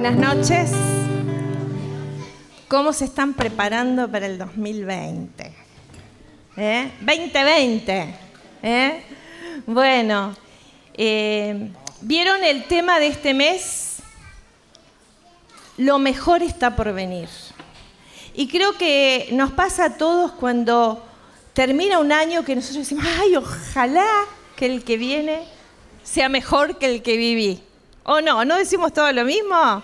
buenas noches. ¿Cómo se están preparando para el 2020? ¿Eh? 2020. ¿eh? Bueno, eh, ¿vieron el tema de este mes? Lo mejor está por venir. Y creo que nos pasa a todos cuando termina un año que nosotros decimos, ay, ojalá que el que viene sea mejor que el que viví. ¿O no? ¿No decimos todo lo mismo?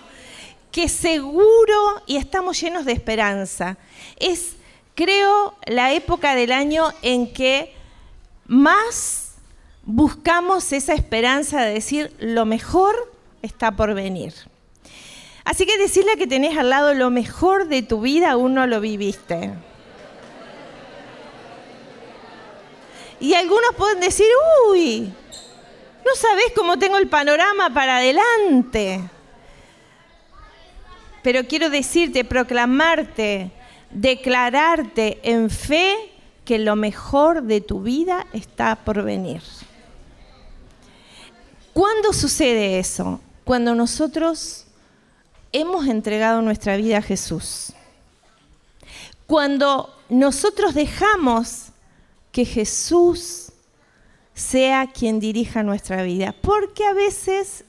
Que seguro y estamos llenos de esperanza. Es, creo, la época del año en que más buscamos esa esperanza de decir lo mejor está por venir. Así que decirle que tenés al lado lo mejor de tu vida aún no lo viviste. Y algunos pueden decir, uy, no sabes cómo tengo el panorama para adelante. Pero quiero decirte, proclamarte, declararte en fe que lo mejor de tu vida está por venir. ¿Cuándo sucede eso? Cuando nosotros hemos entregado nuestra vida a Jesús. Cuando nosotros dejamos que Jesús sea quien dirija nuestra vida, porque a veces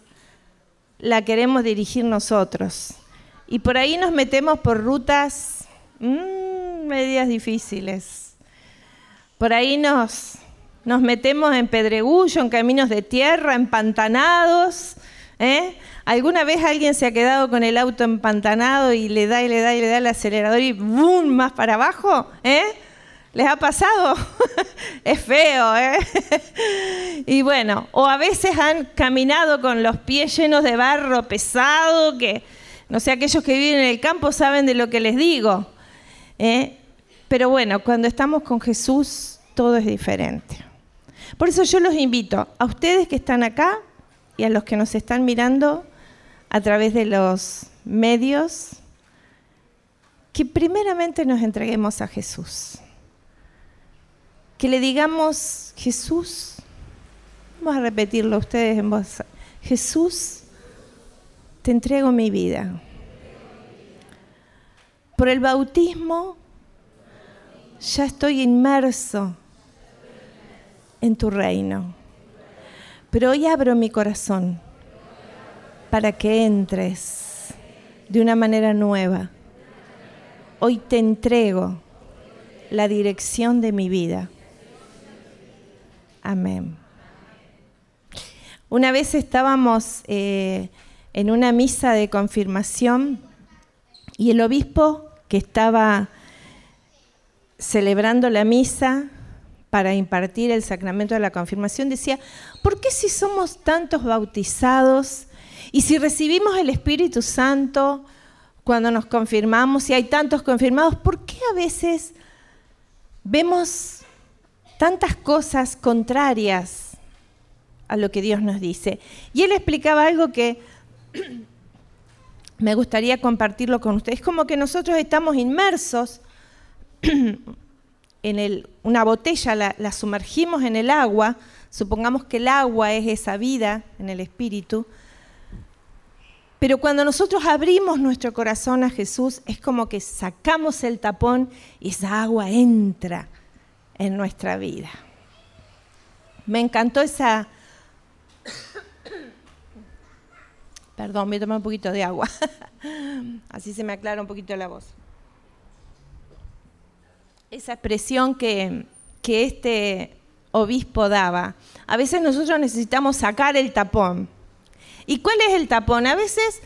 la queremos dirigir nosotros. Y por ahí nos metemos por rutas mmm, medias difíciles. Por ahí nos, nos metemos en pedregullo, en caminos de tierra, empantanados. ¿eh? ¿Alguna vez alguien se ha quedado con el auto empantanado y le da y le da y le da el acelerador y ¡boom! más para abajo? ¿eh? ¿Les ha pasado? es feo, ¿eh? y bueno, o a veces han caminado con los pies llenos de barro pesado, que no sé, aquellos que viven en el campo saben de lo que les digo. ¿eh? Pero bueno, cuando estamos con Jesús, todo es diferente. Por eso yo los invito a ustedes que están acá y a los que nos están mirando a través de los medios, que primeramente nos entreguemos a Jesús que le digamos, Jesús, vamos a repetirlo ustedes en voz, Jesús, te entrego mi vida. Por el bautismo ya estoy inmerso en tu reino. Pero hoy abro mi corazón para que entres de una manera nueva. Hoy te entrego la dirección de mi vida. Amén. Una vez estábamos eh, en una misa de confirmación y el obispo que estaba celebrando la misa para impartir el sacramento de la confirmación decía, ¿por qué si somos tantos bautizados y si recibimos el Espíritu Santo cuando nos confirmamos y hay tantos confirmados, ¿por qué a veces vemos tantas cosas contrarias a lo que Dios nos dice. Y él explicaba algo que me gustaría compartirlo con ustedes. Es como que nosotros estamos inmersos en una botella, la, la sumergimos en el agua, supongamos que el agua es esa vida en el espíritu, pero cuando nosotros abrimos nuestro corazón a Jesús, es como que sacamos el tapón y esa agua entra en nuestra vida. Me encantó esa... Perdón, voy a tomar un poquito de agua. Así se me aclara un poquito la voz. Esa expresión que, que este obispo daba. A veces nosotros necesitamos sacar el tapón. ¿Y cuál es el tapón? A veces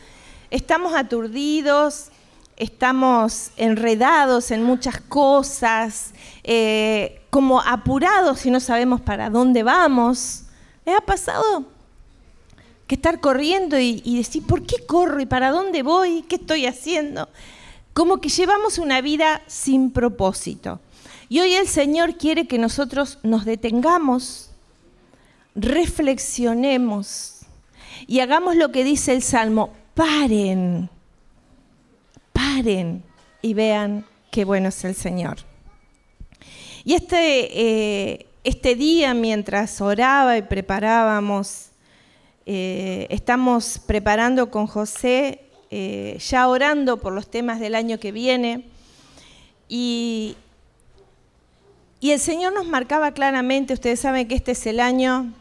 estamos aturdidos, estamos enredados en muchas cosas, eh, como apurados y no sabemos para dónde vamos. ¿Les ha pasado? Que estar corriendo y, y, decir, ¿por qué corro y para dónde voy? ¿Qué estoy haciendo? Como que llevamos una vida sin propósito. Y hoy el Señor quiere que nosotros nos detengamos, reflexionemos y hagamos lo que dice el Salmo, paren, paren y vean qué bueno es el Señor. Y este, eh, este día, mientras oraba y preparábamos, eh, estamos preparando con José eh, ya orando por los temas del año que viene. Y, y el Señor nos marcaba claramente, ustedes saben que este es el año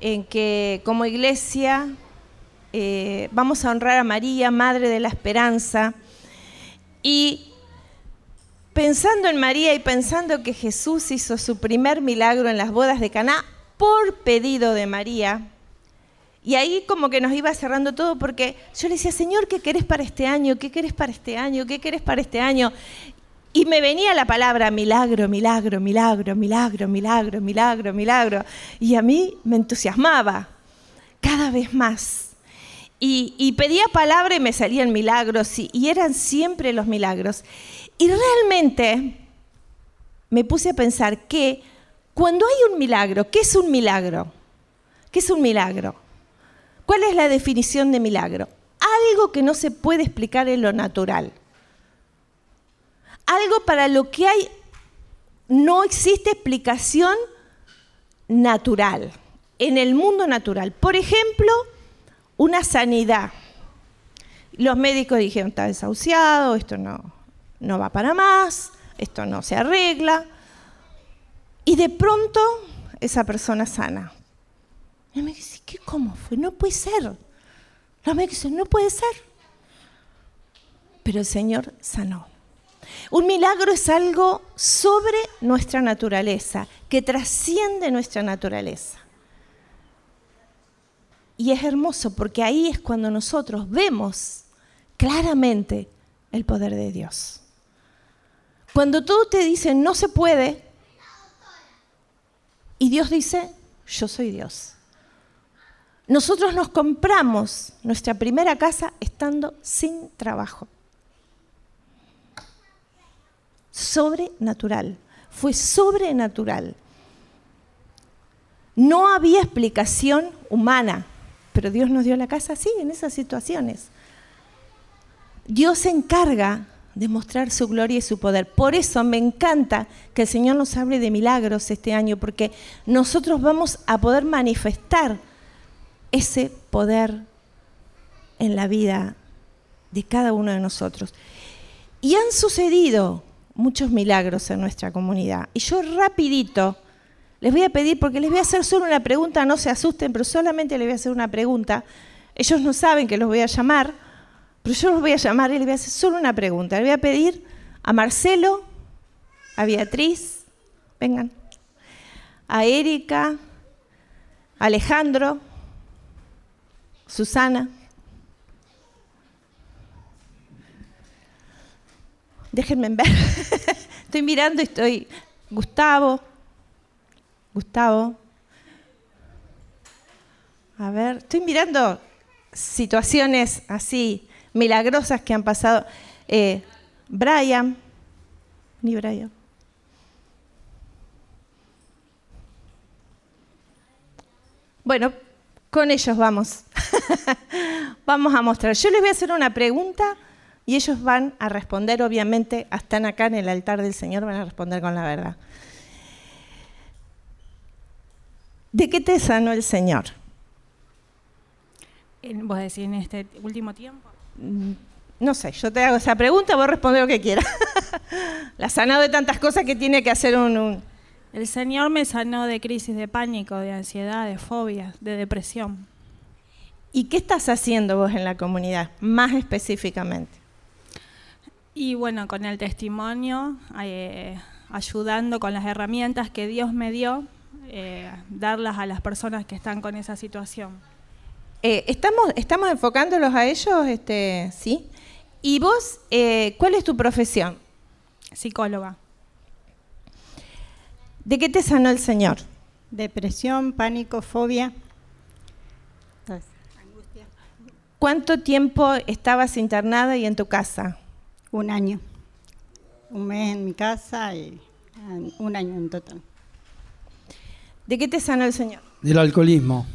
en que como iglesia vamos a honrar a María, Madre de la Esperanza. Y pensando en María y pensando que Jesús hizo su primer milagro en las bodas de Caná por pedido de María, y ahí como que nos iba cerrando todo porque yo le decía, Señor, ¿qué querés para este año? ¿Qué querés para este año? ¿Qué querés para este año? Y me venía la palabra milagro, milagro, milagro, milagro, milagro, milagro, milagro. Y a mí me entusiasmaba cada vez más. Y, pedía palabra y me salían milagros y, y eran siempre los milagros. Y realmente me puse a pensar que cuando hay un milagro, ¿qué es un milagro? ¿Qué es un milagro? ¿Cuál es la definición de milagro? Algo que no se puede explicar en lo natural algo para lo que hay no existe explicación natural, en el mundo natural. Por ejemplo, una sanidad. Los médicos dijeron, está desahuciado, esto no, no va para más, esto no se arregla. Y de pronto esa persona sana. Y me dice, ¿qué, ¿cómo fue? No puede ser. Los médicos dicen, no puede ser. Pero el Señor sanó. Un milagro es algo sobre nuestra naturaleza, que trasciende nuestra naturaleza. Y es hermoso porque ahí es cuando nosotros vemos claramente el poder de Dios. Cuando todo te dice no se puede, y Dios dice, yo soy Dios. Nosotros nos compramos nuestra primera casa estando sin trabajo sobrenatural. Fue sobrenatural. No había explicación humana, pero Dios nos dio la casa así, en esas situaciones. Dios se encarga de mostrar su gloria y su poder. Por eso me encanta que el Señor nos hable de milagros este año, porque nosotros vamos a poder manifestar ese poder en la vida de cada uno de nosotros. Y han sucedido muchos milagros en nuestra comunidad. Y yo rapidito les voy a pedir, porque les voy a hacer solo una pregunta, no se asusten, pero solamente les voy a hacer una pregunta. Ellos no saben que los voy a llamar, pero yo los voy a llamar y les voy a hacer solo una pregunta. Les voy a pedir a Marcelo, a Beatriz, vengan, a Erika, a Alejandro, Susana. Déjenme ver. estoy mirando y estoy. Gustavo. Gustavo. A ver, estoy mirando situaciones así milagrosas que han pasado. Eh, Brian. Ni Brian. Bueno, con ellos vamos. vamos a mostrar. Yo les voy a hacer una pregunta y ellos van a responder, obviamente, están acá en el altar del Señor, van a responder con la verdad. ¿De qué te sanó el Señor? ¿Vos decís en este último tiempo? Mm, no sé, yo te hago esa pregunta, vos responde lo que quieras. la sanó de tantas cosas que tiene que hacer un, El Señor me sanó de crisis de pánico, de ansiedad, de fobias, de depresión. ¿Y qué estás haciendo vos en la comunidad, más específicamente? Y bueno, con el testimonio, eh, ayudando con las herramientas que Dios me dio, eh, darlas a las personas que están con esa situación. Eh, estamos, estamos enfocándolos a ellos, este, ¿sí? ¿Y vos, cuál es tu profesión? Psicóloga. ¿De qué te sanó el Señor? Depresión, pánico, fobia. ¿Cuánto tiempo estabas internada y en tu casa? Un año. Un mes en mi casa y un año en total. ¿De qué te sanó el Señor? Del alcoholismo.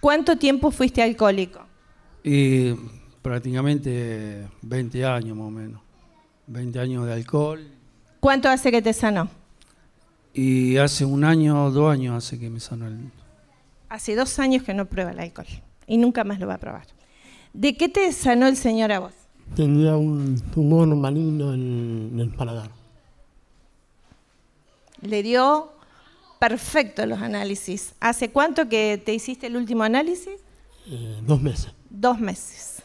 ¿Cuánto tiempo fuiste alcohólico? Y prácticamente 20 años más o menos. 20 años de alcohol. ¿Cuánto hace que te sanó? Y hace un año, dos años hace que me sanó el... Hace dos años que no prueba el alcohol y nunca más lo va a probar. ¿De qué te sanó el Señor a vos? Tenía un tumor maligno en, en el paladar. Le dio perfecto los análisis. ¿Hace cuánto que te hiciste el último análisis? Eh, dos meses. Dos meses.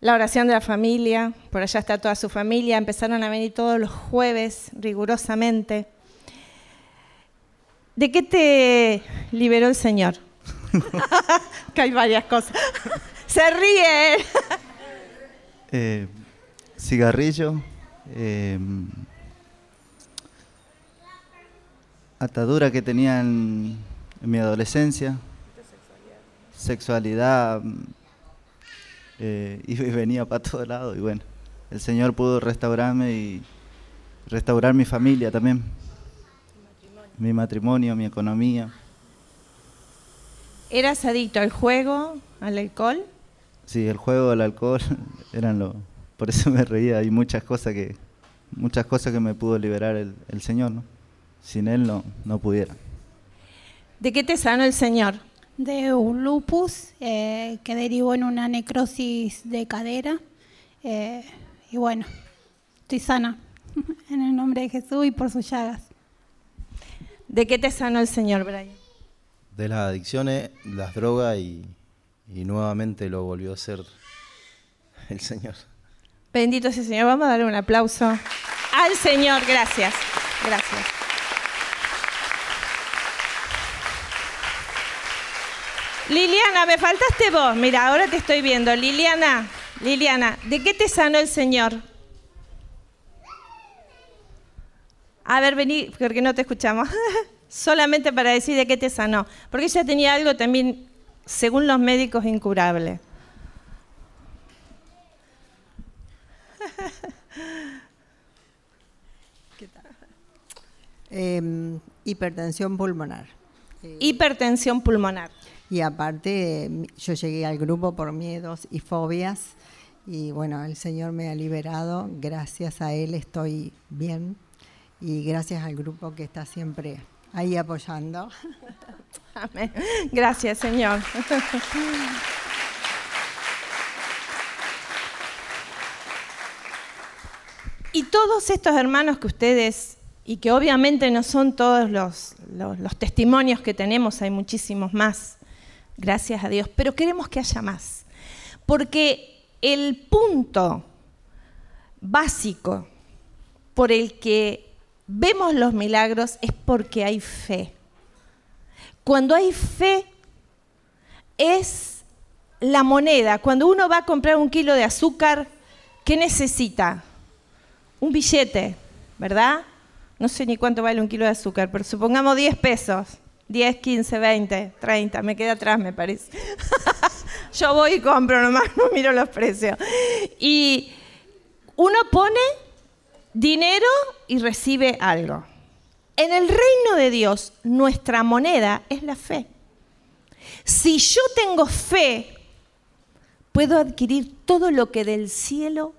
La oración de la familia, por allá está toda su familia, empezaron a venir todos los jueves rigurosamente. ¿De qué te liberó el Señor? que hay varias cosas. Se ríe. Eh, cigarrillo, eh, atadura que tenía en, en mi adolescencia, sexualidad, mm, eh, iba y venía para todos lados y bueno, el Señor pudo restaurarme y restaurar mi familia también, mi matrimonio, mi economía. ¿Eras adicto al juego, al alcohol? Sí, el juego, el alcohol, eran lo, por eso me reía, hay muchas cosas que, muchas cosas que me pudo liberar el, el Señor, ¿no? Sin Él no, no pudiera. ¿De qué te sanó el Señor? de un lupus eh, que derivó en una necrosis de cadera. eh, y bueno, estoy sana en el nombre de Jesús y por sus llagas. ¿De qué te sanó el Señor, Brian? de las adicciones, las drogas y, y nuevamente lo volvió a hacer el Señor. Bendito sea el Señor. Vamos a darle un aplauso al Señor. Gracias. Gracias. Liliana, me faltaste vos. Mira, ahora te estoy viendo. Liliana, Liliana, ¿de qué te sanó el Señor? A ver, vení, porque no te escuchamos. Solamente para decir de qué te sanó. Porque ella tenía algo también, según los médicos, incurable. Eh, hipertensión pulmonar. Hipertensión pulmonar. Y aparte, yo llegué al grupo por miedos y fobias. Y bueno, el Señor me ha liberado. Gracias a Él estoy bien. Y gracias al grupo que está siempre ahí apoyando. Amén. Gracias, Señor. Y todos estos hermanos que ustedes, y que obviamente no son todos los, los- los testimonios que tenemos, hay muchísimos más, gracias a Dios, pero queremos que haya más. Porque el punto básico por el que vemos los milagros es porque hay fe. Cuando hay fe es la moneda. Cuando uno va a comprar un kilo de azúcar, ¿qué necesita? Un billete, ¿verdad? No sé ni cuánto vale un kilo de azúcar, pero supongamos 10 pesos. 10, 15, 20, 30, me queda atrás, me parece. Yo voy y compro nomás, no miro los precios. Y uno pone dinero y recibe algo. En el reino de Dios, nuestra moneda es la fe. Si yo tengo fe, puedo adquirir todo lo que del cielo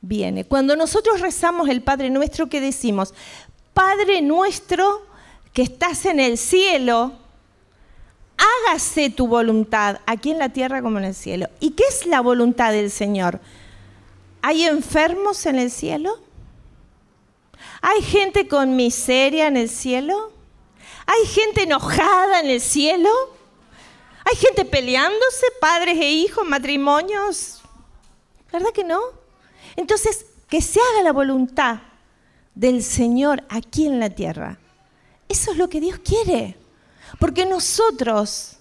viene. Cuando nosotros rezamos el Padre Nuestro, ¿qué decimos? Padre nuestro que estás en el cielo, hágase tu voluntad, aquí en la tierra como en el cielo. ¿Y qué es la voluntad del Señor? ¿Hay enfermos en el cielo? ¿Hay gente con miseria en el cielo? ¿Hay gente enojada en el cielo? ¿Hay gente peleándose, padres e hijos, matrimonios? ¿Verdad que no? Entonces, que se haga la voluntad del Señor aquí en la tierra. Eso es lo que Dios quiere. Porque nosotros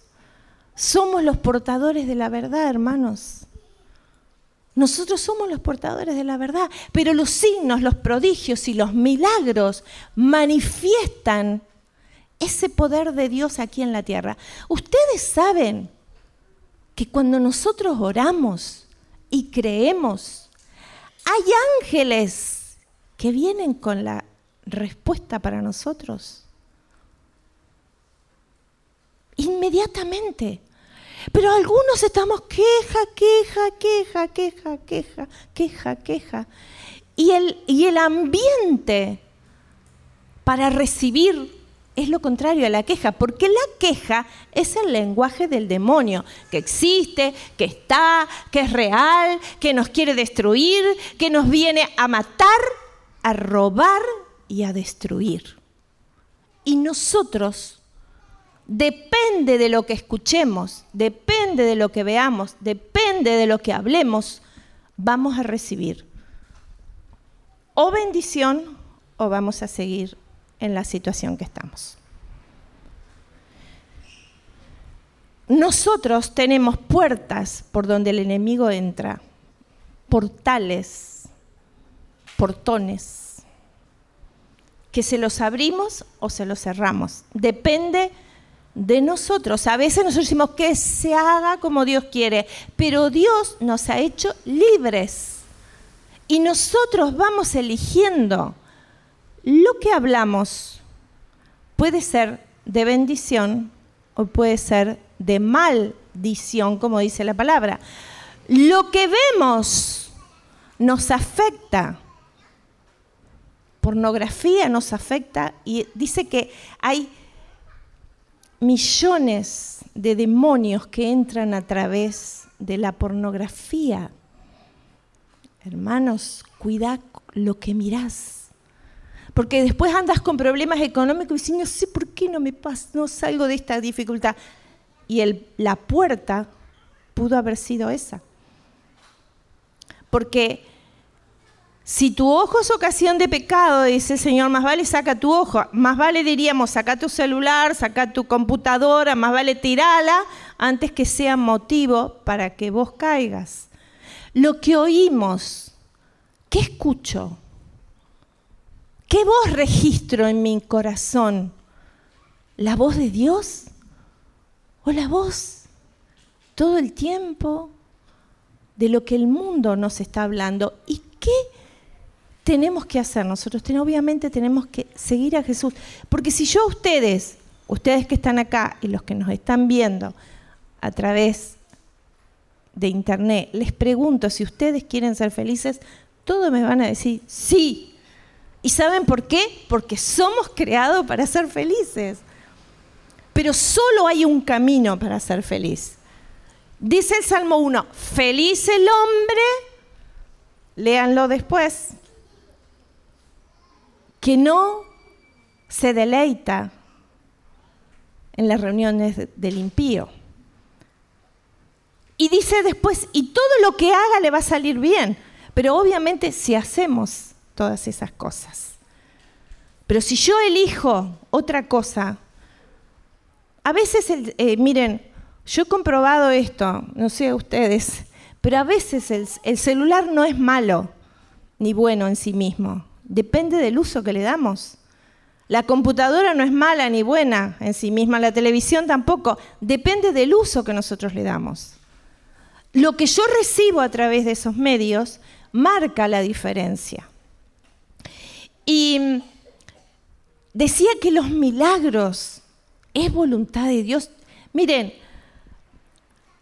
somos los portadores de la verdad, hermanos. Nosotros somos los portadores de la verdad, pero los signos, los prodigios y los milagros manifiestan ese poder de Dios aquí en la tierra. Ustedes saben que cuando nosotros oramos y creemos, hay ángeles que vienen con la respuesta para nosotros. Inmediatamente. Pero algunos estamos queja, queja, queja, queja, queja, queja, queja. Y el, y el ambiente para recibir es lo contrario a la queja, porque la queja es el lenguaje del demonio, que existe, que está, que es real, que nos quiere destruir, que nos viene a matar, a robar y a destruir. Y nosotros, depende de lo que escuchemos, depende de lo que veamos, depende de lo que hablemos, vamos a recibir o bendición o vamos a seguir en la situación que estamos. Nosotros tenemos puertas por donde el enemigo entra, portales, portones, que se los abrimos o se los cerramos. Depende de nosotros. A veces nosotros decimos que se haga como Dios quiere, pero Dios nos ha hecho libres. Y nosotros vamos eligiendo lo que hablamos puede ser de bendición o puede ser de maldición, como dice la palabra. Lo que vemos nos afecta. Pornografía nos afecta y dice que hay millones de demonios que entran a través de la pornografía. Hermanos, cuida lo que mirás porque después andas con problemas económicos y dices, no sé por qué no me paso, no salgo de esta dificultad. Y la puerta pudo haber sido esa. Porque si tu ojo es ocasión de pecado, dice el Señor, más vale saca tu ojo, más vale diríamos, saca tu celular, saca tu computadora, más vale tirala antes que sea motivo para que vos caigas. Lo que oímos, ¿qué escucho? ¿Qué voz registro en mi corazón? ¿La voz de Dios? ¿O la voz todo el tiempo de lo que el mundo nos está hablando? ¿Y qué tenemos que hacer nosotros? Obviamente tenemos que seguir a Jesús. Porque si yo ustedes, ustedes que están acá y los que nos están viendo a través de internet, les pregunto si ustedes quieren ser felices, todos me van a decir sí. ¿Y saben por qué? Porque somos creados para ser felices. Pero solo hay un camino para ser feliz. Dice el Salmo 1, feliz el hombre, léanlo después, que no se deleita en las reuniones del impío. Y dice después, y todo lo que haga le va a salir bien. Pero obviamente si hacemos todas esas cosas. Pero si yo elijo otra cosa, a veces, eh, miren, yo he comprobado esto, no sé ustedes, pero a veces el, el celular no es malo ni bueno en sí mismo, depende del uso que le damos. La computadora no es mala ni buena en sí misma, la televisión tampoco, depende del uso que nosotros le damos. Lo que yo recibo a través de esos medios marca la diferencia. Y decía que los milagros es voluntad de Dios. Miren,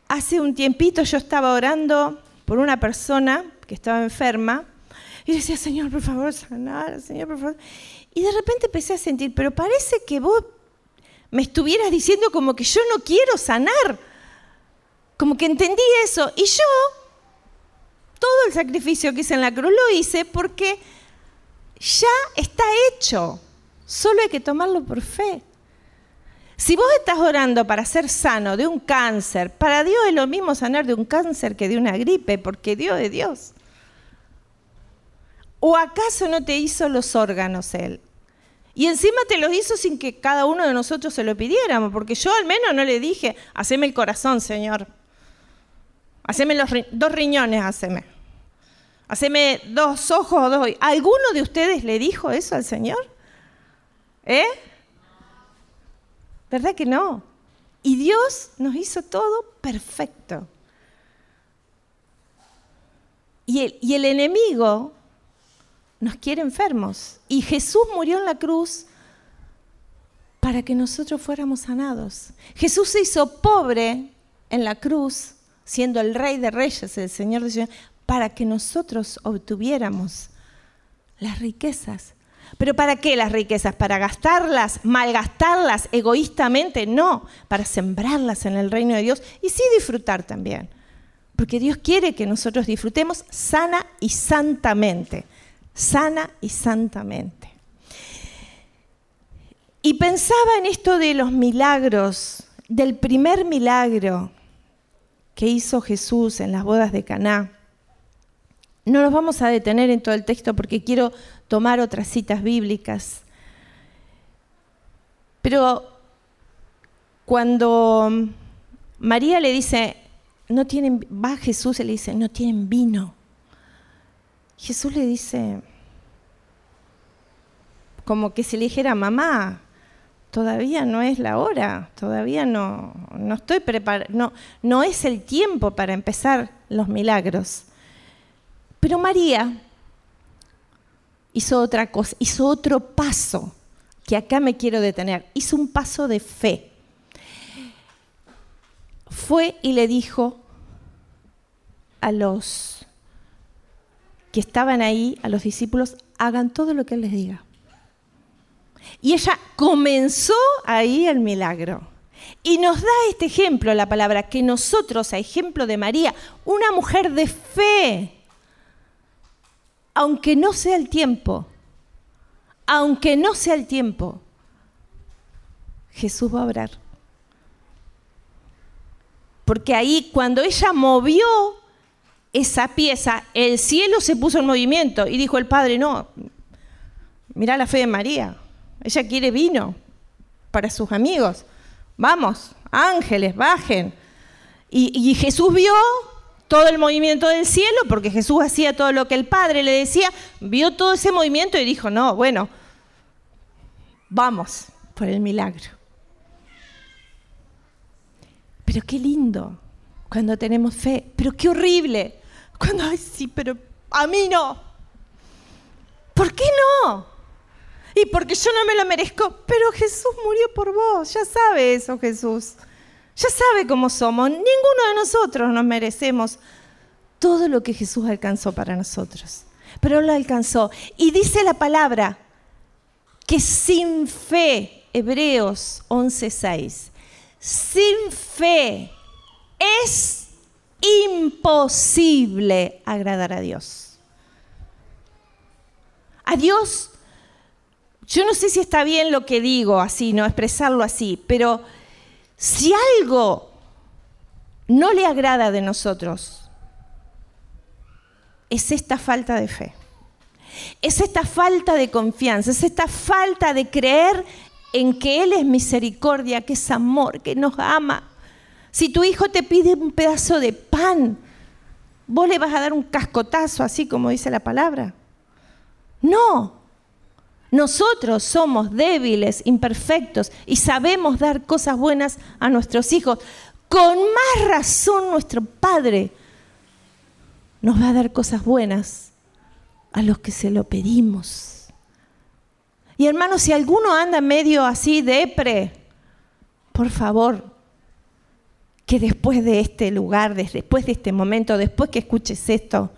hace un tiempito yo estaba orando por una persona que estaba enferma y decía, Señor, por favor, sanar, Señor, por favor. Y de repente empecé a sentir, pero parece que vos me estuvieras diciendo como que yo no quiero sanar. Como que entendí eso. Y yo, todo el sacrificio que hice en la cruz lo hice porque ya está hecho. Solo hay que tomarlo por fe. Si vos estás orando para ser sano de un cáncer, para Dios es lo mismo sanar de un cáncer que de una gripe, porque Dios es Dios. ¿O acaso no te hizo los órganos Él? Y encima te los hizo sin que cada uno de nosotros se lo pidiéramos, porque yo al menos no le dije, haceme el corazón, Señor. Haceme los dos riñones, haceme. Haceme dos ojos dos. ¿Alguno de ustedes le dijo eso al Señor? ¿Eh? ¿Verdad que no? Y Dios nos hizo todo perfecto. Y el, enemigo nos quiere enfermos. Y Jesús murió en la cruz para que nosotros fuéramos sanados. Jesús se hizo pobre en la cruz, siendo el rey de reyes, el Señor de Señor, para que nosotros obtuviéramos las riquezas. ¿Pero para qué las riquezas? ¿Para gastarlas, malgastarlas egoístamente? No, para sembrarlas en el reino de Dios y sí disfrutar también. Porque Dios quiere que nosotros disfrutemos sana y santamente. Sana y santamente. Y pensaba en esto de los milagros, del primer milagro que hizo Jesús en las bodas de Caná. No nos vamos a detener en todo el texto porque quiero tomar otras citas bíblicas. Pero cuando María le dice, no tienen, va Jesús y le dice, no tienen vino. Jesús le dice, como que si le dijera, mamá, todavía no es la hora, todavía no, no estoy preparado, no, no es el tiempo para empezar los milagros. Pero María hizo otra cosa, hizo otro paso, que acá me quiero detener, hizo un paso de fe. Fue y le dijo a los que estaban ahí, a los discípulos, hagan todo lo que Él les diga. Y ella comenzó ahí el milagro. Y nos da este ejemplo, la palabra, que nosotros, a ejemplo de María, una mujer de fe, aunque no sea el tiempo, aunque no sea el tiempo, Jesús va a obrar. Porque ahí cuando ella movió esa pieza, el cielo se puso en movimiento y dijo el Padre, no, mira la fe de María, ella quiere vino para sus amigos. Vamos, ángeles, bajen. Y, y Jesús vio todo el movimiento del cielo, porque Jesús hacía todo lo que el Padre le decía, vio todo ese movimiento y dijo, no, bueno, vamos por el milagro. Pero qué lindo cuando tenemos fe, pero qué horrible cuando, ay, sí, pero a mí no. ¿Por qué no? Y porque yo no me lo merezco, pero Jesús murió por vos, ya sabe eso Jesús. Ya sabe cómo somos. Ninguno de nosotros nos merecemos todo lo que Jesús alcanzó para nosotros. Pero lo alcanzó. Y dice la palabra que sin fe, Hebreos 11:6, sin fe es imposible agradar a Dios. A Dios, yo no sé si está bien lo que digo así, no expresarlo así, pero si algo no le agrada de nosotros, es esta falta de fe. Es esta falta de confianza, es esta falta de creer en que Él es misericordia, que es amor, que nos ama. Si tu hijo te pide un pedazo de pan, ¿vos le vas a dar un cascotazo así como dice la palabra? No, nosotros somos débiles, imperfectos y sabemos dar cosas buenas a nuestros hijos. Con más razón nuestro Padre nos va a dar cosas buenas a los que se lo pedimos. Y hermanos, si alguno anda medio así depre, por favor, que después de este lugar, después de este momento, después que escuches esto,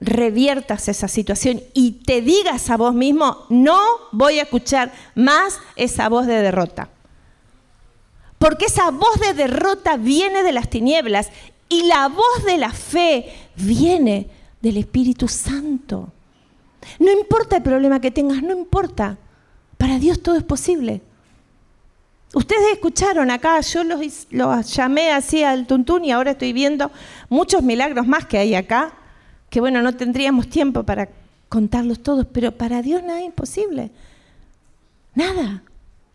reviertas esa situación y te digas a vos mismo, no voy a escuchar más esa voz de derrota. Porque esa voz de derrota viene de las tinieblas y la voz de la fe viene del Espíritu Santo. No importa el problema que tengas, no importa. Para Dios todo es posible. Ustedes escucharon acá, yo los, llamé así al tuntún y ahora estoy viendo muchos milagros más que hay acá que bueno, no tendríamos tiempo para contarlos todos, pero para Dios nada es imposible. Nada,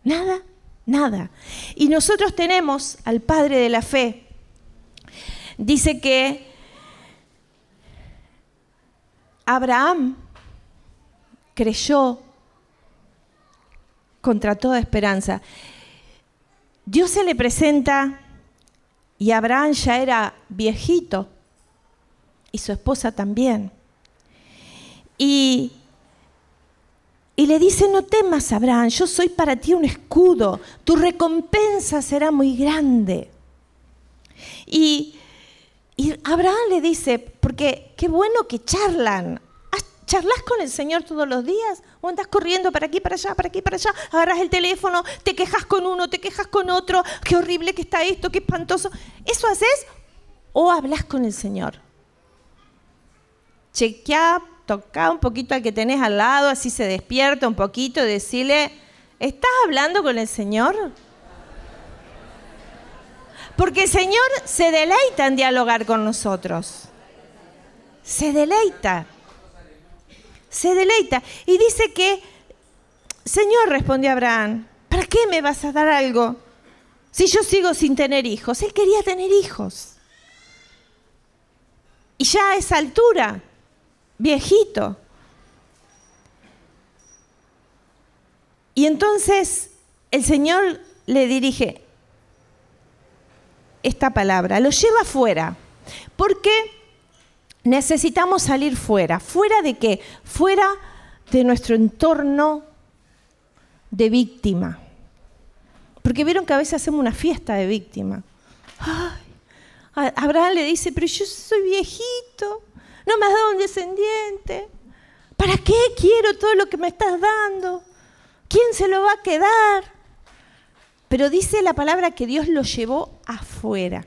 nada, nada. Y nosotros tenemos al Padre de la Fe. Dice que Abraham creyó contra toda esperanza. Dios se le presenta y Abraham ya era viejito y su esposa también. Y, y le dice, no temas, Abraham, yo soy para ti un escudo, tu recompensa será muy grande. Y, y Abraham le dice, porque qué bueno que charlan, ¿Charlas con el Señor todos los días? ¿O andas corriendo para aquí, para allá, para aquí, para allá? Agarras el teléfono, te quejas con uno, te quejas con otro. Qué horrible que está esto, qué espantoso. ¿Eso haces? ¿O hablas con el Señor? Chequea, toca un poquito al que tenés al lado, así se despierta un poquito decirle, ¿estás hablando con el Señor? Porque el Señor se deleita en dialogar con nosotros. Se deleita. Se deleita. Y dice que, Señor, respondió Abraham, ¿para qué me vas a dar algo si yo sigo sin tener hijos? Él quería tener hijos. Y ya a esa altura, viejito. Y entonces el Señor le dirige, esta palabra, lo lleva fuera. Porque necesitamos salir fuera. ¿Fuera de qué? Fuera de nuestro entorno de víctima. Porque vieron que a veces hacemos una fiesta de víctima. Abraham le dice, pero yo soy viejito, no me has dado un descendiente. ¿Para qué quiero todo lo que me estás dando? ¿Quién se lo va a quedar? Pero dice la palabra que Dios lo llevó afuera.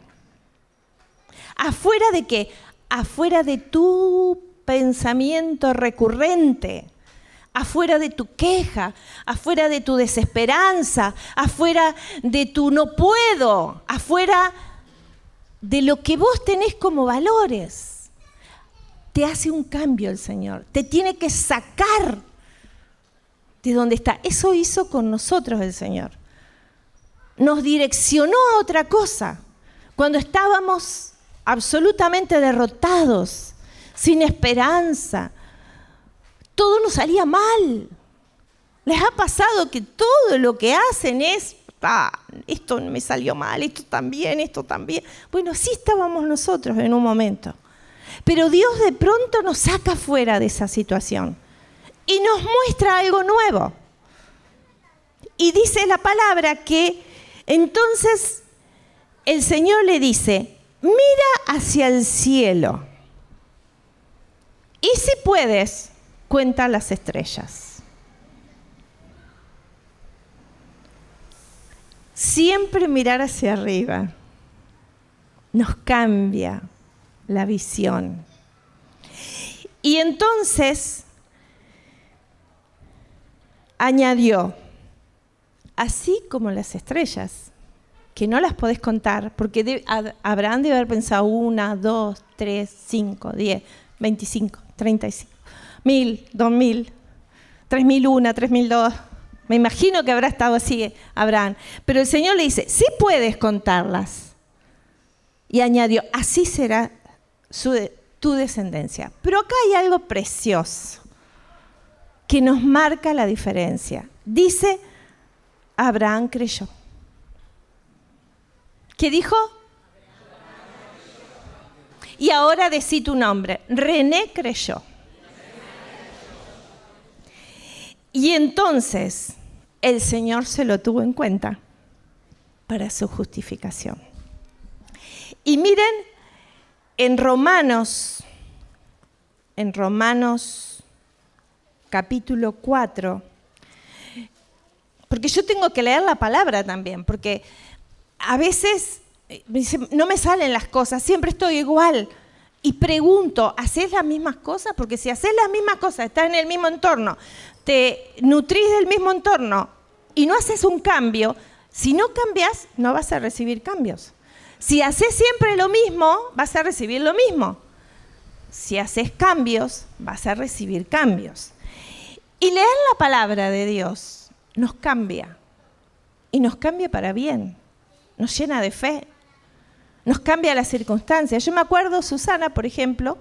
¿Afuera de qué? Afuera de tu pensamiento recurrente, afuera de tu queja, afuera de tu desesperanza, afuera de tu no puedo, afuera de lo que vos tenés como valores. Te hace un cambio el Señor, te tiene que sacar de donde está. Eso hizo con nosotros el Señor nos direccionó a otra cosa. Cuando estábamos absolutamente derrotados, sin esperanza, todo nos salía mal. Les ha pasado que todo lo que hacen es, ah, esto me salió mal, esto también, esto también. Bueno, sí estábamos nosotros en un momento. Pero Dios de pronto nos saca fuera de esa situación y nos muestra algo nuevo. Y dice la palabra que entonces el Señor le dice, mira hacia el cielo y si puedes, cuenta las estrellas. Siempre mirar hacia arriba nos cambia la visión. Y entonces añadió, así como las estrellas, que no las podés contar, porque Abraham debe haber pensado una, dos, tres, cinco, diez, veinticinco, treinta y cinco, mil, dos mil, tres mil una, tres mil dos. Me imagino que habrá estado así Abraham. Pero el Señor le dice, sí puedes contarlas. Y añadió, así será tu descendencia. Pero acá hay algo precioso que nos marca la diferencia. Dice, Abraham creyó. ¿Qué dijo? Y ahora decí tu nombre. René creyó. Y entonces el Señor se lo tuvo en cuenta para su justificación. Y miren, en Romanos, en Romanos capítulo 4, porque yo tengo que leer la palabra también, porque a veces eh, no me salen las cosas, siempre estoy igual. Y pregunto, ¿haces las mismas cosas? Porque si haces las mismas cosas, estás en el mismo entorno, te nutrís del mismo entorno y no haces un cambio, si no cambias, no vas a recibir cambios. Si haces siempre lo mismo, vas a recibir lo mismo. Si haces cambios, vas a recibir cambios. Y leer la palabra de Dios nos cambia. Y nos cambia para bien. Nos llena de fe. Nos cambia las circunstancias. Yo me acuerdo, Susana, por ejemplo,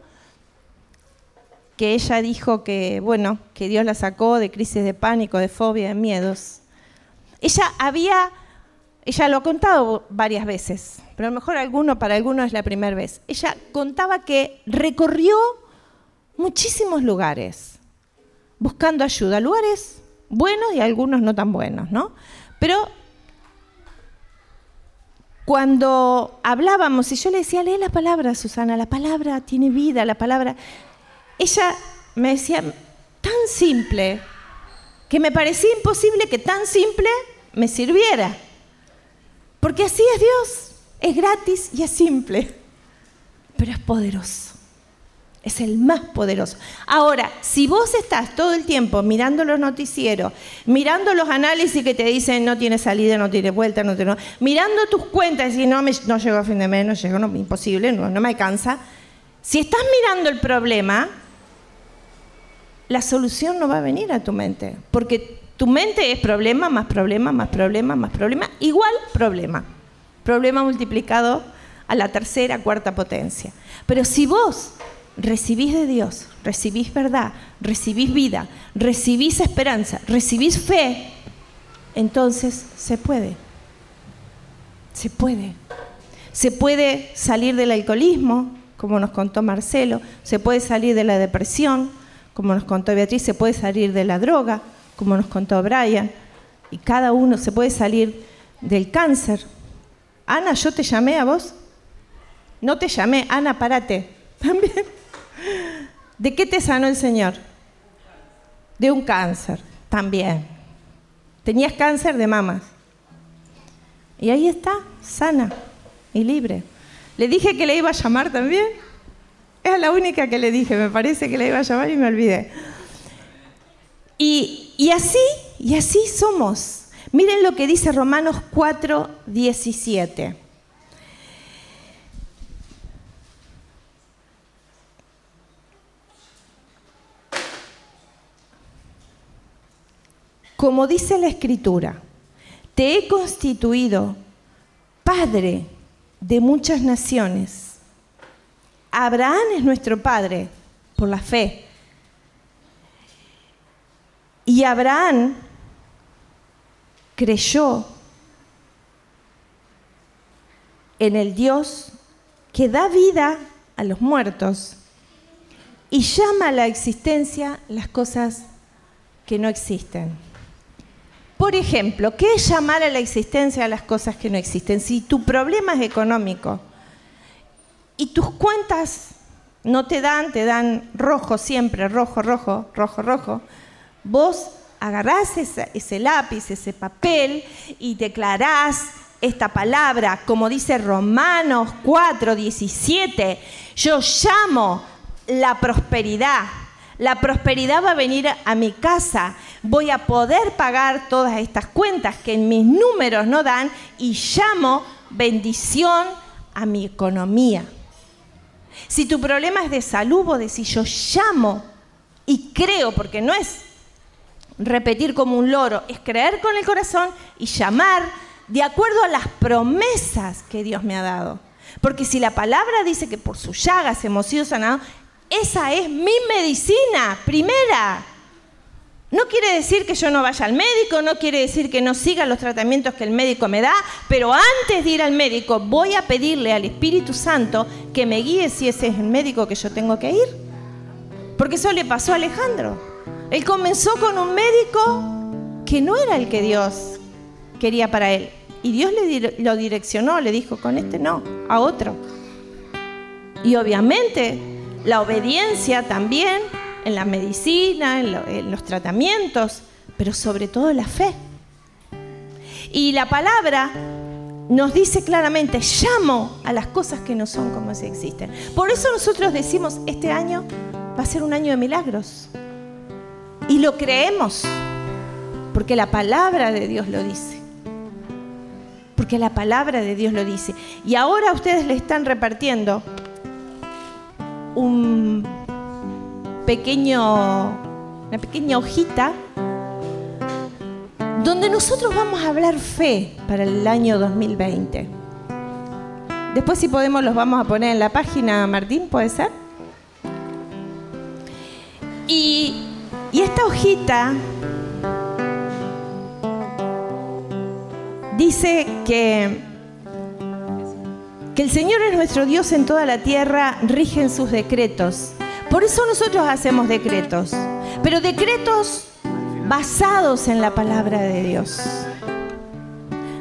que ella dijo que, bueno, que Dios la sacó de crisis de pánico, de fobia, de miedos. Ella había, ella lo ha contado varias veces, pero a lo mejor alguno, para algunos es la primera vez. Ella contaba que recorrió muchísimos lugares buscando ayuda, lugares buenos y algunos no tan buenos, ¿no? Pero cuando hablábamos y yo le decía, lee la palabra, Susana, la palabra tiene vida, la palabra... Ella me decía, tan simple, que me parecía imposible que tan simple me sirviera. Porque así es Dios, es gratis y es simple, pero es poderoso. Es el más poderoso. Ahora, si vos estás todo el tiempo mirando los noticieros, mirando los análisis que te dicen no tiene salida, no tiene vuelta, no tiene, mirando tus cuentas y no, me, no llego a fin de mes, no llego, no, imposible, no, no me alcanza. Si estás mirando el problema, la solución no va a venir a tu mente, porque tu mente es problema, más problema, más problema, más problema, igual problema. Problema multiplicado a la tercera, cuarta potencia. Pero si vos recibís de Dios, recibís verdad, recibís vida, recibís esperanza, recibís fe, entonces se puede. Se puede. Se puede salir del alcoholismo, como nos contó Marcelo, se puede salir de la depresión, como nos contó Beatriz, se puede salir de la droga, como nos contó Brian, y cada uno se puede salir del cáncer. Ana, yo te llamé a vos. No te llamé, Ana, párate. También. ¿De qué te sanó el Señor? De un cáncer, también. Tenías cáncer de mamas. Y ahí está, sana y libre. Le dije que le iba a llamar también. Es la única que le dije, me parece que le iba a llamar y me olvidé. Y, y así, y así somos. Miren lo que dice Romanos 4, 17. Como dice la Escritura, te he constituido padre de muchas naciones Abraham es nuestro padre por la fe. Y Abraham creyó en el Dios que da vida a los muertos y llama a la existencia las cosas que no existen. Por ejemplo, ¿qué es llamar a la existencia a las cosas que no existen? Si tu problema es económico, y tus cuentas no te dan, te dan rojo siempre, rojo, rojo, rojo, rojo, vos agarrás ese, lápiz, ese papel y declarás esta palabra, como dice Romanos 4, 17, yo llamo la prosperidad. La prosperidad va a venir a mi casa. Voy a poder pagar todas estas cuentas que en mis números no dan y llamo bendición a mi economía. Si tu problema es de salud, vos decís, yo llamo y creo, porque no es repetir como un loro, es creer con el corazón y llamar de acuerdo a las promesas que Dios me ha dado. Porque si la palabra dice que por sus llagas hemos sido sanados, esa es mi medicina primera. No quiere decir que yo no vaya al médico, no quiere decir que no siga los tratamientos que el médico me da, pero antes de ir al médico voy a pedirle al Espíritu Santo que me guíe si ese es el médico que yo tengo que ir. Porque eso le pasó a Alejandro. Él comenzó con un médico que no era el que Dios quería para él. Y Dios le lo direccionó, le dijo, con este no, a otro. Y obviamente la obediencia también en la medicina, en, los tratamientos, pero sobre todo la fe. Y la palabra nos dice claramente, llamo a las cosas que no son como si existen. Por eso nosotros decimos, este año va a ser un año de milagros. Y lo creemos, porque la palabra de Dios lo dice. Porque la palabra de Dios lo dice. Y ahora ustedes le están repartiendo un pequeño, una pequeña hojita donde nosotros vamos a hablar fe para el año 2020. Después si podemos los vamos a poner en la página, Martín, ¿puede ser? Y, y esta hojita dice que, que el Señor es nuestro Dios en toda la tierra, rigen sus decretos por eso nosotros hacemos decretos, pero decretos basados en la palabra de Dios.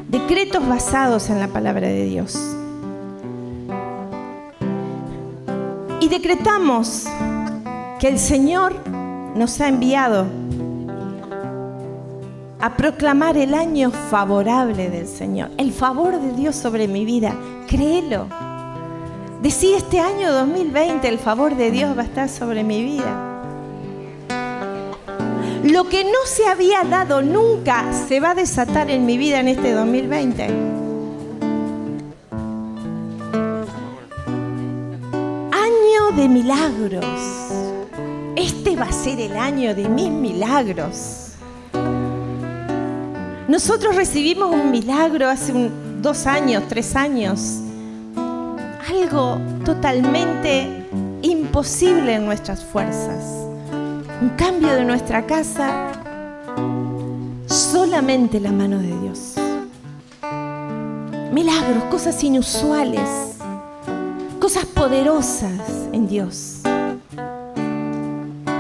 Decretos basados en la palabra de Dios. Y decretamos que el Señor nos ha enviado proclamar el año favorable del Señor, el favor de Dios sobre mi vida. Créelo. Decí este año 2020 el favor de Dios va a estar sobre mi vida. Lo que no se había dado nunca se va a desatar en mi vida en este 2020. Año de milagros. Este va a ser el año de mis milagros. Nosotros recibimos un milagro hace dos años, tres años. Algo totalmente imposible en nuestras fuerzas. Un cambio de nuestra casa. Solamente la mano de Dios. Milagros, cosas inusuales. Cosas poderosas en Dios.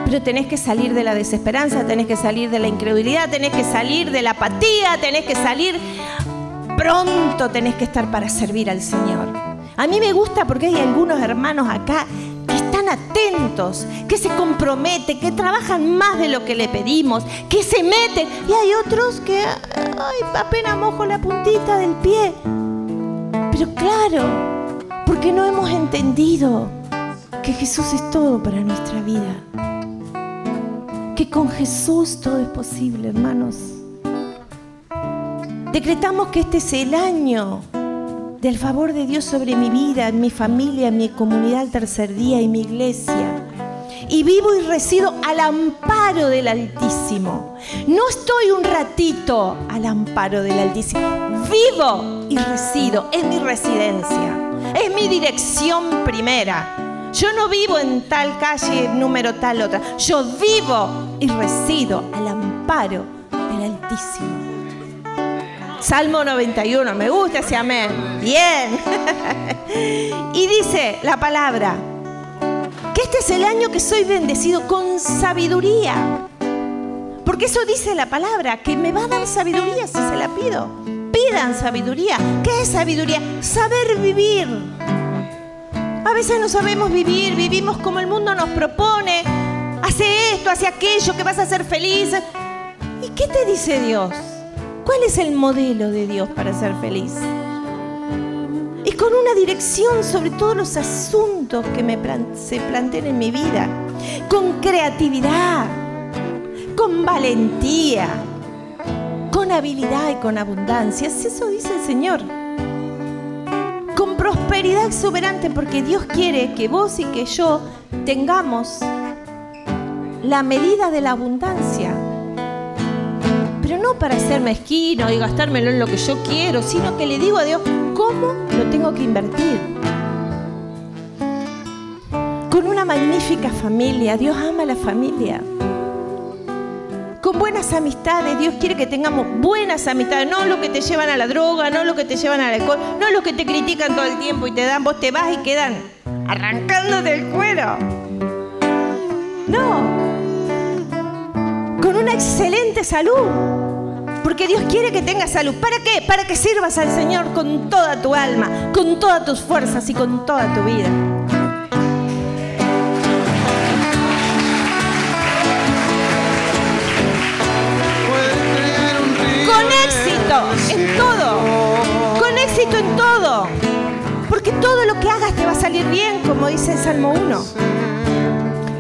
Pero tenés que salir de la desesperanza, tenés que salir de la incredulidad, tenés que salir de la apatía, tenés que salir pronto, tenés que estar para servir al Señor. A mí me gusta porque hay algunos hermanos acá que están atentos, que se comprometen, que trabajan más de lo que le pedimos, que se meten. Y hay otros que ay, apenas mojo la puntita del pie. Pero claro, porque no hemos entendido que Jesús es todo para nuestra vida que con Jesús todo es posible, hermanos. Decretamos que este es el año del favor de Dios sobre mi vida, mi familia, mi comunidad al tercer día y mi iglesia. Y vivo y resido al amparo del Altísimo. No estoy un ratito al amparo del Altísimo. Vivo y resido. Es mi residencia. Es mi dirección primera. Yo no vivo en tal calle, número tal otra. Yo vivo y resido al amparo del Altísimo. Salmo 91, me gusta ese amén. Bien. y dice la palabra, que este es el año que soy bendecido con sabiduría. Porque eso dice la palabra, que me va a dar sabiduría si se la pido. Pidan sabiduría. ¿Qué es sabiduría? Saber vivir a veces no sabemos vivir, vivimos como el mundo nos propone. Hace esto, hace aquello, que vas a ser feliz. ¿Y qué te dice Dios? ¿Cuál es el modelo de Dios para ser feliz? Y con una dirección sobre todos los asuntos que me se plantean en mi vida. Con creatividad, con valentía, con habilidad y con abundancia. Eso dice el Señor prosperidad exuberante, porque Dios quiere que vos y que yo tengamos la medida de la abundancia. Pero no para ser mezquino y gastármelo en lo que yo quiero, sino que le digo a Dios cómo lo tengo que invertir. Con una magnífica familia, Dios ama la familia con buenas amistades. Dios quiere que tengamos buenas amistades, no lo que te llevan a la droga, no lo que te llevan al alcohol, no los que te critican todo el tiempo y te dan, vos te vas y quedan arrancando del cuero. No, con una excelente salud. Porque Dios quiere que tengas salud. ¿Para qué? Para que sirvas al Señor con toda tu alma, con todas tus fuerzas y con toda tu vida. En todo. Con éxito en todo. Porque todo lo que hagas te va a salir bien, como dice el Salmo 1.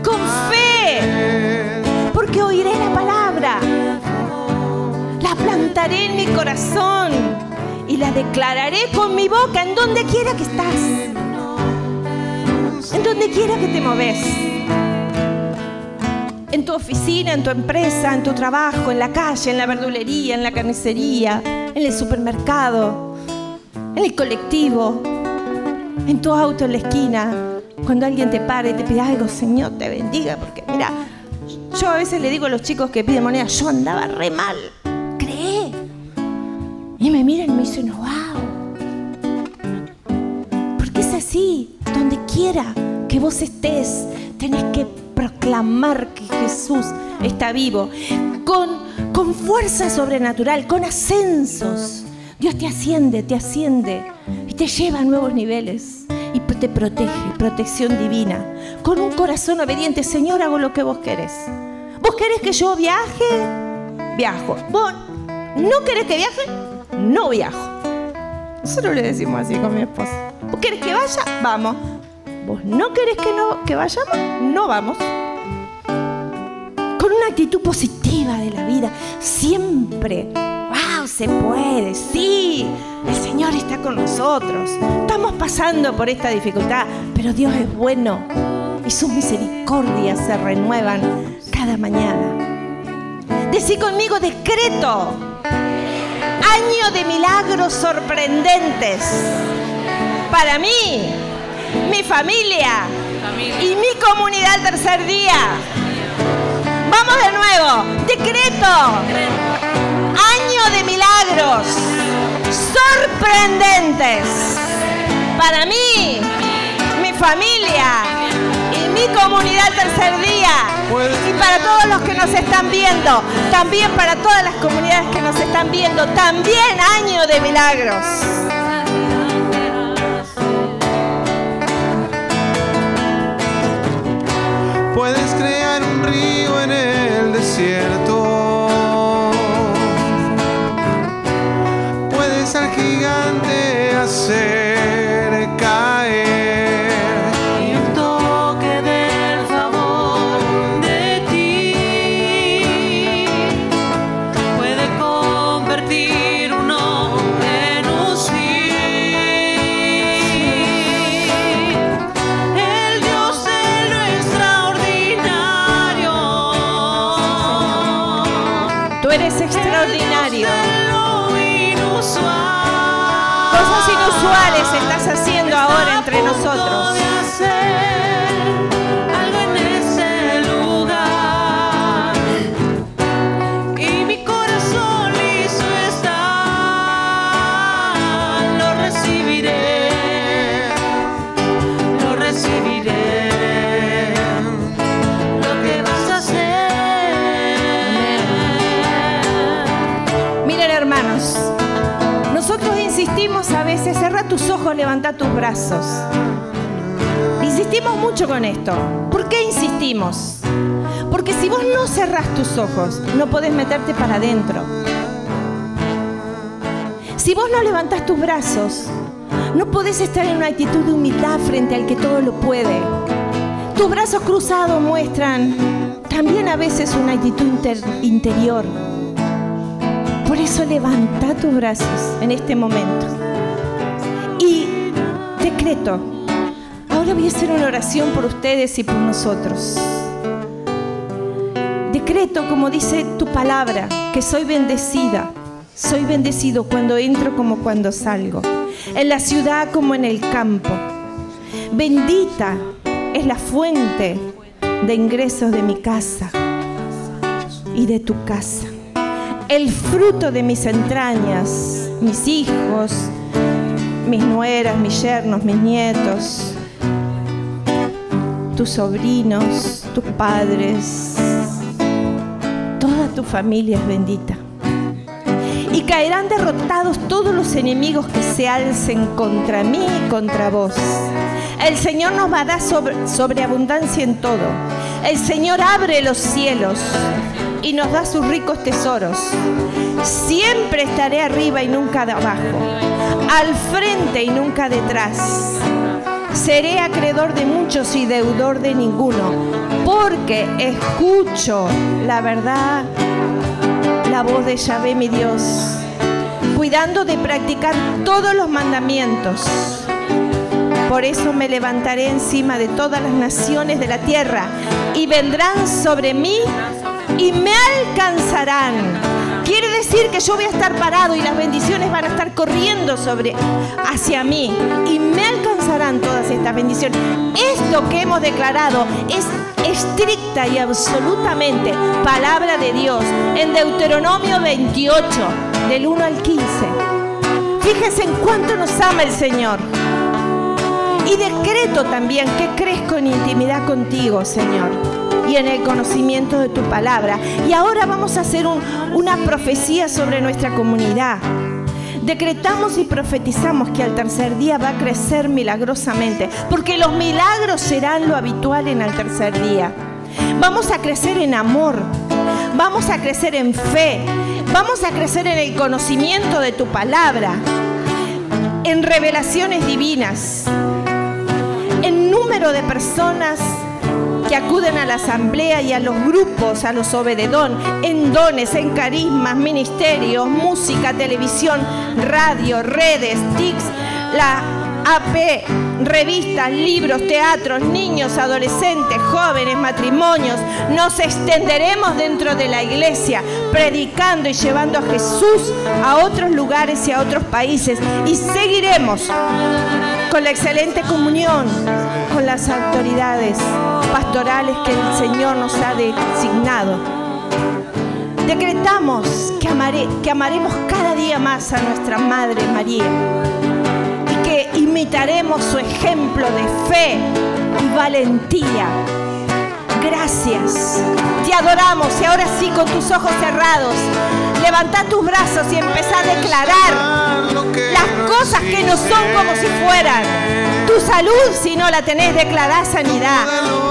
Con fe. Porque oiré la palabra. La plantaré en mi corazón. Y la declararé con mi boca en donde quiera que estás. En donde quiera que te moves en tu oficina, en tu empresa, en tu trabajo, en la calle, en la verdulería, en la carnicería, en el supermercado, en el colectivo, en tu auto en la esquina, cuando alguien te para y te pide algo, Señor te bendiga, porque mira, yo a veces le digo a los chicos que piden moneda, yo andaba re mal, cree. Y me miran y me dicen, wow. Porque es así, donde quiera que vos estés, tenés que proclamar que Jesús está vivo, con, con fuerza sobrenatural, con ascensos. Dios te asciende, te asciende y te lleva a nuevos niveles. y te protege, protección divina. Con un corazón obediente, Señor, hago lo que vos querés. ¿Vos querés que yo viaje? Viajo. ¿Vos no querés que viaje? No viajo. Nosotros le decimos así con mi esposa. ¿Vos querés que vaya? Vamos. ¿Vos no querés que, no, que vayamos? No vamos. Con una actitud positiva de la vida. Siempre. ¡Wow! Se puede. Sí. El Señor está con nosotros. Estamos pasando por esta dificultad. Pero Dios es bueno. Y sus misericordias se renuevan cada mañana. Decí conmigo decreto. Año de milagros sorprendentes. Para mí, mi familia y mi comunidad al tercer día. Vamos de nuevo. Decreto. Año de milagros sorprendentes. Para mí, mi familia y mi comunidad tercer día. Y para todos los que nos están viendo. También para todas las comunidades que nos están viendo. También año de milagros. Puedes crear un río en el desierto. Puedes al gigante hacer tus brazos. Insistimos mucho con esto. ¿Por qué insistimos? Porque si vos no cerrás tus ojos, no podés meterte para adentro. Si vos no levantás tus brazos, no podés estar en una actitud de humildad frente al que todo lo puede. Tus brazos cruzados muestran también a veces una actitud inter- interior. Por eso levanta tus brazos en este momento. Y decreto, ahora voy a hacer una oración por ustedes y por nosotros. Decreto, como dice tu palabra, que soy bendecida. Soy bendecido cuando entro como cuando salgo. En la ciudad como en el campo. Bendita es la fuente de ingresos de mi casa y de tu casa el fruto de mis entrañas, mis hijos, mis nueras, mis yernos, mis nietos, tus sobrinos, tus padres, toda tu familia es bendita. Y caerán derrotados todos los enemigos que se alcen contra mí y contra vos. El Señor nos va a dar sobre, sobreabundancia en todo. El Señor abre los cielos y nos da sus ricos tesoros. Siempre estaré arriba y nunca abajo, al frente y nunca detrás. Seré acreedor de muchos y deudor de ninguno, porque escucho la verdad, la voz de Yahvé mi Dios, cuidando de practicar todos los mandamientos. Por eso me levantaré encima de todas las naciones de la tierra y vendrán sobre mí y me alcanzarán. Quiere decir que yo voy a estar parado y las bendiciones van a estar corriendo sobre hacia mí y me alcanzarán todas estas bendiciones. Esto que hemos declarado es estricta y absolutamente palabra de Dios en Deuteronomio 28 del 1 al 15. Fíjense en cuánto nos ama el Señor. Y decreto también que crezco en intimidad contigo, Señor, y en el conocimiento de tu palabra. Y ahora vamos a hacer un- una profecía sobre nuestra comunidad. Decretamos y profetizamos que al tercer día va a crecer milagrosamente, porque los milagros serán lo habitual en el tercer día. Vamos a crecer en amor, vamos a crecer en fe, vamos a crecer en el conocimiento de tu palabra, en revelaciones divinas, en número de personas que acuden a la asamblea y a los grupos, a los obededón, en dones, en carismas, ministerios, música, televisión, radio, redes, TICs, la AP, revistas, libros, teatros, niños, adolescentes, jóvenes, matrimonios. Nos extenderemos dentro de la iglesia, predicando y llevando a Jesús a otros lugares y a otros países. Y seguiremos con la excelente comunión las autoridades pastorales que el Señor nos ha designado. Decretamos que, amare- que amaremos cada día más a nuestra Madre María y que imitaremos su ejemplo de fe y valentía. Gracias. Te adoramos y ahora sí con tus ojos cerrados, levanta tus brazos y empezá a declarar las cosas que no son como si fueran. Salud, si no la tenés, declará sanidad.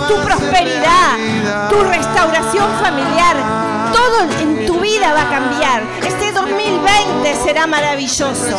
Tu prosperidad, tu restauración familiar, todo en tu vida va a cambiar. Este 2020 será maravilloso.